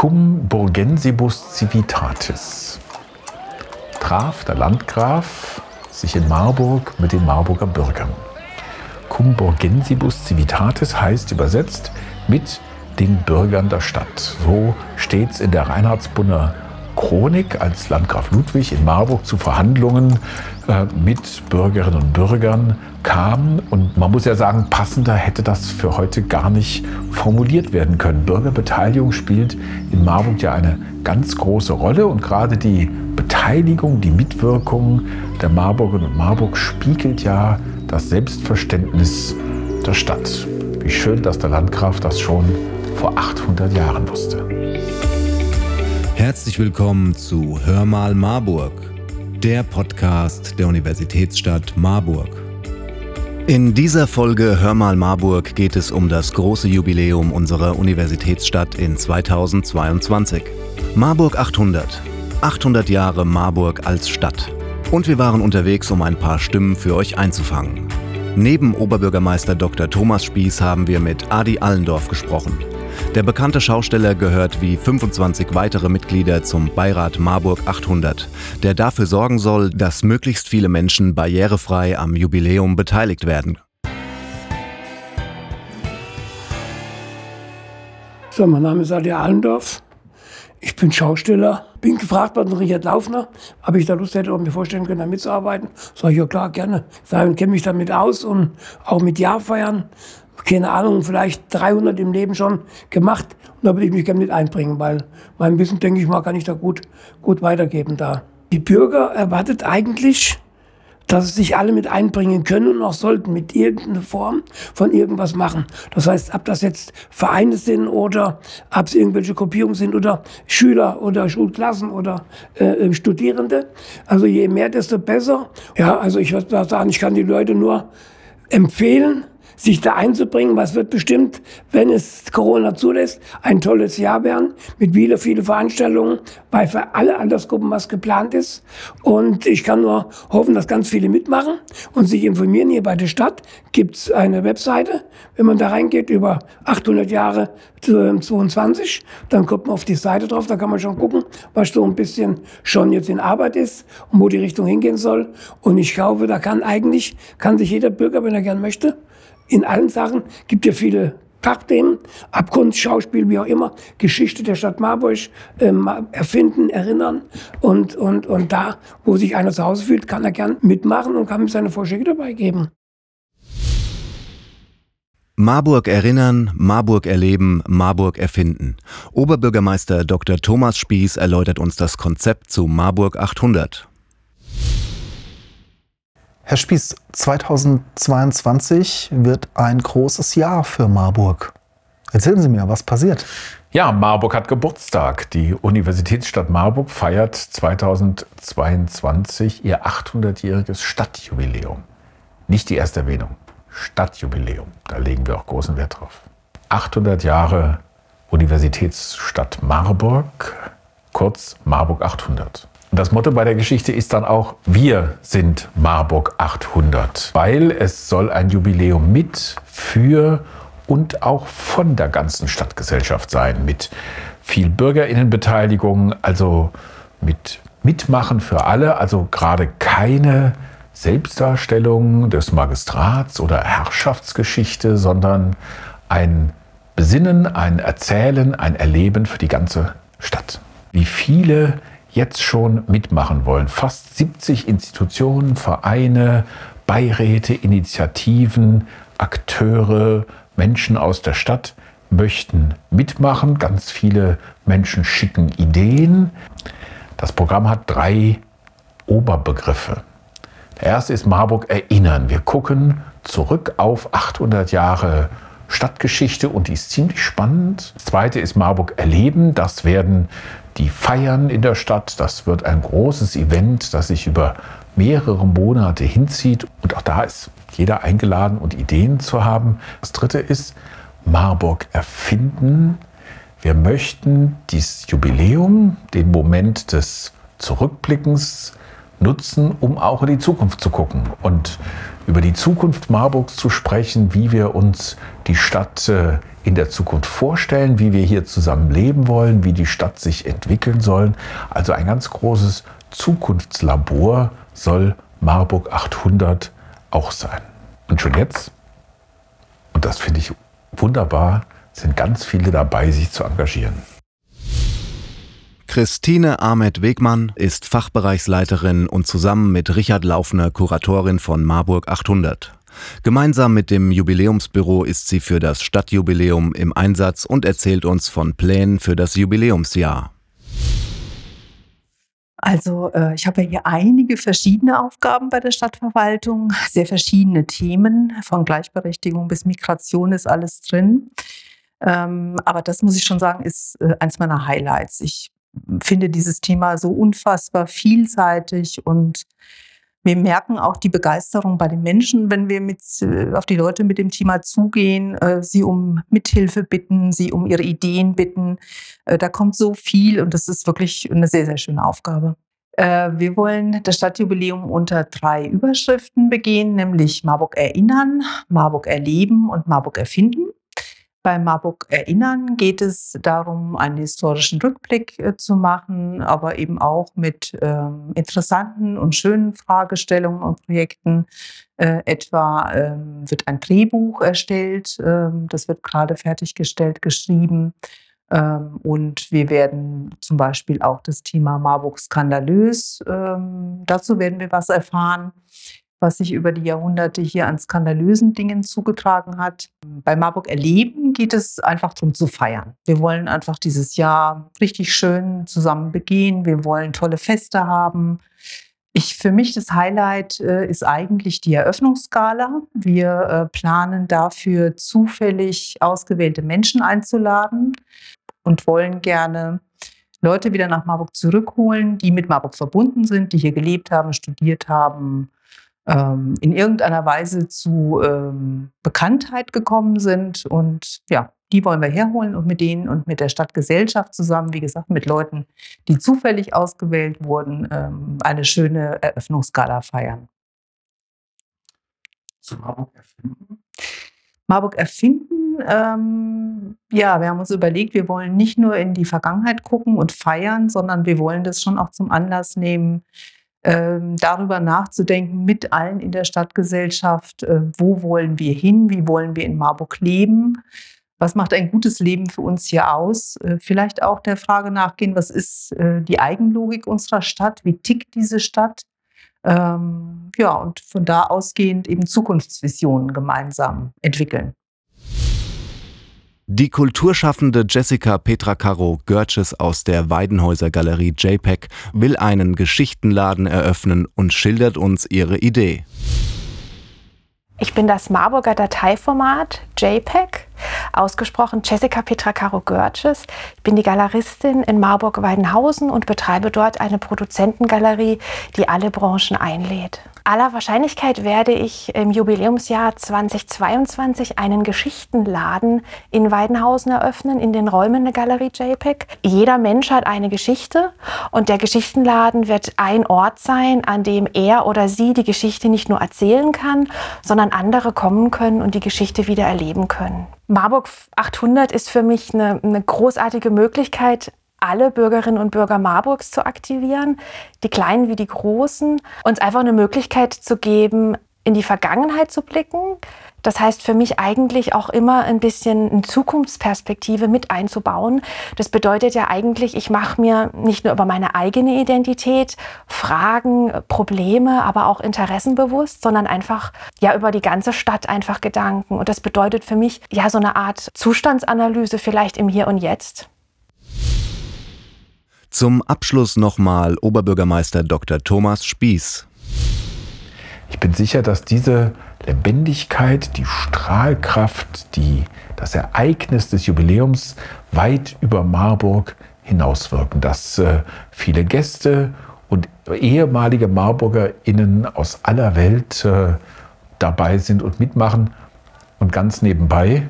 Cum Burgensibus Civitatis traf der Landgraf sich in Marburg mit den Marburger Bürgern. Cum Burgensibus Civitatis heißt übersetzt mit den Bürgern der Stadt. So steht es in der Reinhardsbrunner Chronik, als Landgraf Ludwig in Marburg zu Verhandlungen mit Bürgerinnen und Bürgern kam. Und man muss ja sagen, passender hätte das für heute gar nicht formuliert werden können. Bürgerbeteiligung spielt in Marburg ja eine ganz große Rolle und gerade die Beteiligung, die Mitwirkung der Marburgerinnen und Marburg spiegelt ja das Selbstverständnis der Stadt. Wie schön, dass der Landgraf das schon vor 800 Jahren wusste. Herzlich willkommen zu Hör mal Marburg, der Podcast der Universitätsstadt Marburg. In dieser Folge Hör mal Marburg geht es um das große Jubiläum unserer Universitätsstadt in 2022. Marburg 800. 800 Jahre Marburg als Stadt. Und wir waren unterwegs, um ein paar Stimmen für euch einzufangen. Neben Oberbürgermeister Dr. Thomas Spieß haben wir mit Adi Allendorf gesprochen. Der bekannte Schausteller gehört wie 25 weitere Mitglieder zum Beirat Marburg 800, der dafür sorgen soll, dass möglichst viele Menschen barrierefrei am Jubiläum beteiligt werden. So, mein Name ist Adi Allendorf. Ich bin Schausteller. Bin gefragt worden, Richard Laufner, ob ich da Lust hätte, ob mir vorstellen können, da mitzuarbeiten. Sag ich, ja klar, gerne. Ich kenne mich damit aus und auch mit Jahrfeiern keine Ahnung, vielleicht 300 im Leben schon gemacht. Und da würde ich mich gerne mit einbringen, weil mein Wissen, denke ich mal, kann ich da gut, gut weitergeben da. Die Bürger erwartet eigentlich, dass sich alle mit einbringen können und auch sollten mit irgendeiner Form von irgendwas machen. Das heißt, ob das jetzt Vereine sind oder ob es irgendwelche Gruppierungen sind oder Schüler oder Schulklassen oder äh, Studierende. Also je mehr, desto besser. Ja, also ich würde sagen, ich kann die Leute nur empfehlen, sich da einzubringen. Was wird bestimmt, wenn es Corona zulässt, ein tolles Jahr werden mit vielen, vielen Veranstaltungen, weil für alle Altersgruppen was geplant ist. Und ich kann nur hoffen, dass ganz viele mitmachen und sich informieren. Hier bei der Stadt gibt's eine Webseite. Wenn man da reingeht über 800 Jahre 22, dann kommt man auf die Seite drauf. Da kann man schon gucken, was so ein bisschen schon jetzt in Arbeit ist und wo die Richtung hingehen soll. Und ich glaube, da kann eigentlich, kann sich jeder Bürger, wenn er gern möchte, in allen Sachen. Gibt ja viele Fachthemen, Abkunft, Schauspiel, wie auch immer, Geschichte der Stadt Marburg ähm, erfinden, erinnern. Und, und, und da, wo sich einer zu Hause fühlt, kann er gern mitmachen und kann mir seine Vorschläge dabei geben. Marburg erinnern, Marburg erleben, Marburg erfinden. Oberbürgermeister Dr. Thomas Spieß erläutert uns das Konzept zu Marburg 800. Herr Spieß, 2022 wird ein großes Jahr für Marburg. Erzählen Sie mir, was passiert? Ja, Marburg hat Geburtstag. Die Universitätsstadt Marburg feiert 2022 ihr 800-jähriges Stadtjubiläum. Nicht die erste Erwähnung, Stadtjubiläum. Da legen wir auch großen Wert drauf. 800 Jahre Universitätsstadt Marburg, kurz Marburg 800. Das Motto bei der Geschichte ist dann auch, wir sind Marburg 800, weil es soll ein Jubiläum mit, für und auch von der ganzen Stadtgesellschaft sein, mit viel Bürgerinnenbeteiligung, also mit Mitmachen für alle, also gerade keine Selbstdarstellung des Magistrats oder Herrschaftsgeschichte, sondern ein Besinnen, ein Erzählen, ein Erleben für die ganze Stadt. Wie viele jetzt schon mitmachen wollen. Fast 70 Institutionen, Vereine, Beiräte, Initiativen, Akteure, Menschen aus der Stadt möchten mitmachen. Ganz viele Menschen schicken Ideen. Das Programm hat drei Oberbegriffe. Der erste ist Marburg erinnern. Wir gucken zurück auf 800 Jahre Stadtgeschichte und die ist ziemlich spannend. Das zweite ist Marburg erleben. Das werden die Feiern in der Stadt. Das wird ein großes Event, das sich über mehrere Monate hinzieht. Und auch da ist jeder eingeladen und Ideen zu haben. Das dritte ist Marburg erfinden. Wir möchten dieses Jubiläum, den Moment des Zurückblickens nutzen, um auch in die Zukunft zu gucken. Und über die Zukunft Marburgs zu sprechen, wie wir uns die Stadt äh, in der Zukunft vorstellen, wie wir hier zusammen leben wollen, wie die Stadt sich entwickeln soll. Also ein ganz großes Zukunftslabor soll Marburg 800 auch sein. Und schon jetzt, und das finde ich wunderbar, sind ganz viele dabei, sich zu engagieren. Christine Ahmed-Wegmann ist Fachbereichsleiterin und zusammen mit Richard Laufner Kuratorin von Marburg 800. Gemeinsam mit dem Jubiläumsbüro ist sie für das Stadtjubiläum im Einsatz und erzählt uns von Plänen für das Jubiläumsjahr. Also äh, ich habe ja hier einige verschiedene Aufgaben bei der Stadtverwaltung, sehr verschiedene Themen, von Gleichberechtigung bis Migration ist alles drin. Ähm, aber das muss ich schon sagen, ist äh, eins meiner Highlights. Ich finde dieses Thema so unfassbar vielseitig und wir merken auch die Begeisterung bei den Menschen, wenn wir mit, äh, auf die Leute mit dem Thema zugehen, äh, sie um Mithilfe bitten, sie um ihre Ideen bitten. Äh, da kommt so viel und das ist wirklich eine sehr, sehr schöne Aufgabe. Äh, wir wollen das Stadtjubiläum unter drei Überschriften begehen, nämlich Marburg erinnern, Marburg erleben und Marburg erfinden. Bei Marburg Erinnern geht es darum, einen historischen Rückblick äh, zu machen, aber eben auch mit ähm, interessanten und schönen Fragestellungen und Projekten. Äh, etwa ähm, wird ein Drehbuch erstellt, ähm, das wird gerade fertiggestellt, geschrieben. Ähm, und wir werden zum Beispiel auch das Thema Marburg skandalös, ähm, dazu werden wir was erfahren was sich über die Jahrhunderte hier an skandalösen Dingen zugetragen hat. Bei Marburg Erleben geht es einfach darum zu feiern. Wir wollen einfach dieses Jahr richtig schön zusammen begehen. Wir wollen tolle Feste haben. Ich, für mich das Highlight äh, ist eigentlich die Eröffnungsskala. Wir äh, planen dafür zufällig ausgewählte Menschen einzuladen und wollen gerne Leute wieder nach Marburg zurückholen, die mit Marburg verbunden sind, die hier gelebt haben, studiert haben, ähm, in irgendeiner Weise zu ähm, Bekanntheit gekommen sind. Und ja, die wollen wir herholen und mit denen und mit der Stadtgesellschaft zusammen, wie gesagt, mit Leuten, die zufällig ausgewählt wurden, ähm, eine schöne Eröffnungsgala feiern. Zu Marburg erfinden? Marburg erfinden, ähm, ja, wir haben uns überlegt, wir wollen nicht nur in die Vergangenheit gucken und feiern, sondern wir wollen das schon auch zum Anlass nehmen, ähm, darüber nachzudenken mit allen in der Stadtgesellschaft, äh, wo wollen wir hin, wie wollen wir in Marburg leben, was macht ein gutes Leben für uns hier aus, äh, vielleicht auch der Frage nachgehen, was ist äh, die Eigenlogik unserer Stadt, wie tickt diese Stadt, ähm, ja, und von da ausgehend eben Zukunftsvisionen gemeinsam entwickeln. Die Kulturschaffende Jessica Petra Caro Görges aus der Weidenhäuser Galerie JPEG will einen Geschichtenladen eröffnen und schildert uns ihre Idee. Ich bin das Marburger Dateiformat JPEG, ausgesprochen Jessica Petra Caro Görges. Ich bin die Galeristin in Marburg-Weidenhausen und betreibe dort eine Produzentengalerie, die alle Branchen einlädt aller Wahrscheinlichkeit werde ich im Jubiläumsjahr 2022 einen Geschichtenladen in Weidenhausen eröffnen, in den Räumen der Galerie JPEG. Jeder Mensch hat eine Geschichte und der Geschichtenladen wird ein Ort sein, an dem er oder sie die Geschichte nicht nur erzählen kann, sondern andere kommen können und die Geschichte wieder erleben können. Marburg 800 ist für mich eine, eine großartige Möglichkeit, alle Bürgerinnen und Bürger Marburgs zu aktivieren, die Kleinen wie die Großen, uns einfach eine Möglichkeit zu geben, in die Vergangenheit zu blicken. Das heißt für mich eigentlich auch immer ein bisschen eine Zukunftsperspektive mit einzubauen. Das bedeutet ja eigentlich, ich mache mir nicht nur über meine eigene Identität Fragen, Probleme, aber auch Interessen bewusst, sondern einfach ja über die ganze Stadt einfach Gedanken. Und das bedeutet für mich ja so eine Art Zustandsanalyse vielleicht im Hier und Jetzt. Zum Abschluss nochmal Oberbürgermeister Dr. Thomas Spieß. Ich bin sicher, dass diese Lebendigkeit, die Strahlkraft, die, das Ereignis des Jubiläums weit über Marburg hinauswirken, dass äh, viele Gäste und ehemalige MarburgerInnen aus aller Welt äh, dabei sind und mitmachen. Und ganz nebenbei,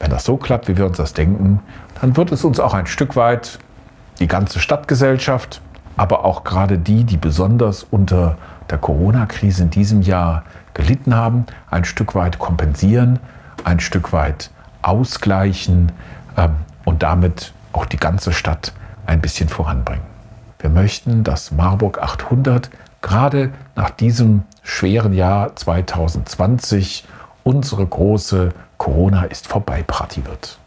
wenn das so klappt, wie wir uns das denken, dann wird es uns auch ein Stück weit die ganze Stadtgesellschaft, aber auch gerade die, die besonders unter der Corona-Krise in diesem Jahr gelitten haben, ein Stück weit kompensieren, ein Stück weit ausgleichen ähm, und damit auch die ganze Stadt ein bisschen voranbringen. Wir möchten, dass Marburg 800 gerade nach diesem schweren Jahr 2020 unsere große Corona ist vorbei Party wird.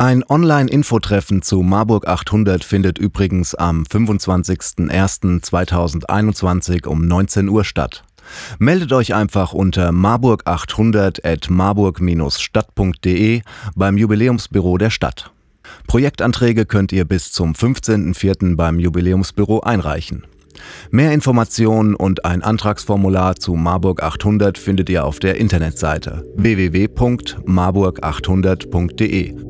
Ein Online-Infotreffen zu Marburg 800 findet übrigens am 25.01.2021 um 19 Uhr statt. Meldet euch einfach unter marburg800 at marburg-stadt.de beim Jubiläumsbüro der Stadt. Projektanträge könnt ihr bis zum 15.04. beim Jubiläumsbüro einreichen. Mehr Informationen und ein Antragsformular zu Marburg 800 findet ihr auf der Internetseite www.marburg800.de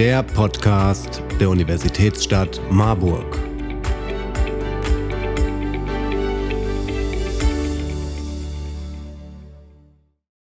der Podcast der Universitätsstadt Marburg.